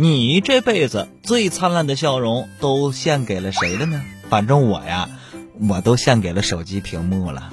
你这辈子最灿烂的笑容都献给了谁了呢？反正我呀我都献给了手机屏幕了。